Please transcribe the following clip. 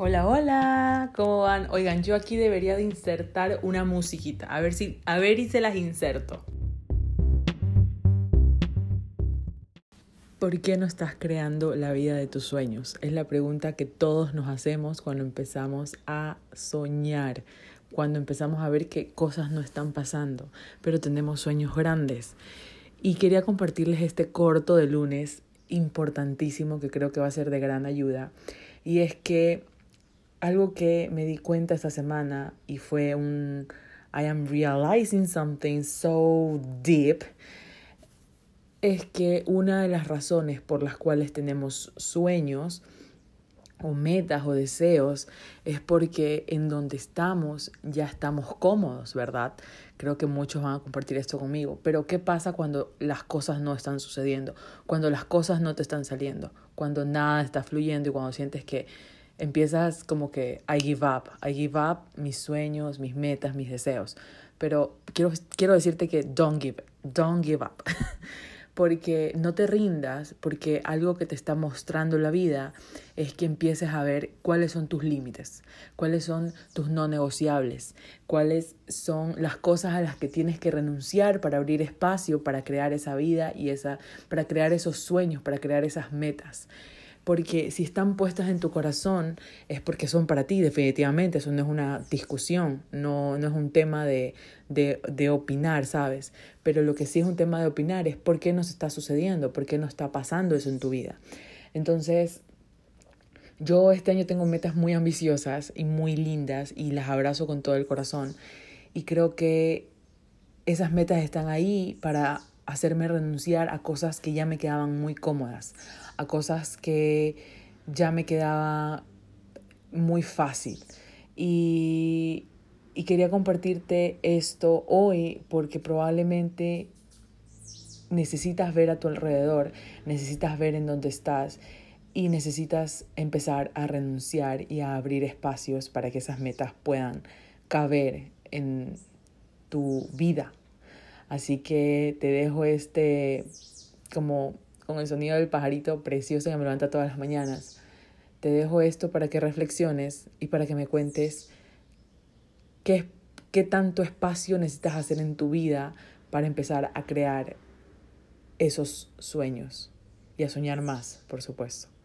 Hola, hola, ¿cómo van? Oigan, yo aquí debería de insertar una musiquita. A ver si, a ver y se las inserto. ¿Por qué no estás creando la vida de tus sueños? Es la pregunta que todos nos hacemos cuando empezamos a soñar, cuando empezamos a ver que cosas no están pasando, pero tenemos sueños grandes. Y quería compartirles este corto de lunes importantísimo que creo que va a ser de gran ayuda. Y es que algo que me di cuenta esta semana y fue un I am realizing something so deep es que una de las razones por las cuales tenemos sueños o metas o deseos es porque en donde estamos ya estamos cómodos, ¿verdad? Creo que muchos van a compartir esto conmigo. Pero ¿qué pasa cuando las cosas no están sucediendo? Cuando las cosas no te están saliendo, cuando nada está fluyendo y cuando sientes que empiezas como que I give up, I give up mis sueños, mis metas, mis deseos. Pero quiero, quiero decirte que don't give, don't give up. porque no te rindas, porque algo que te está mostrando la vida es que empieces a ver cuáles son tus límites, cuáles son tus no negociables, cuáles son las cosas a las que tienes que renunciar para abrir espacio para crear esa vida y esa para crear esos sueños, para crear esas metas porque si están puestas en tu corazón es porque son para ti, definitivamente, eso no es una discusión, no, no es un tema de, de, de opinar, ¿sabes? Pero lo que sí es un tema de opinar es por qué nos está sucediendo, por qué no está pasando eso en tu vida. Entonces, yo este año tengo metas muy ambiciosas y muy lindas y las abrazo con todo el corazón. Y creo que esas metas están ahí para hacerme renunciar a cosas que ya me quedaban muy cómodas, a cosas que ya me quedaba muy fácil. Y, y quería compartirte esto hoy porque probablemente necesitas ver a tu alrededor, necesitas ver en dónde estás y necesitas empezar a renunciar y a abrir espacios para que esas metas puedan caber en tu vida. Así que te dejo este como con el sonido del pajarito precioso que me levanta todas las mañanas. Te dejo esto para que reflexiones y para que me cuentes qué, qué tanto espacio necesitas hacer en tu vida para empezar a crear esos sueños y a soñar más, por supuesto.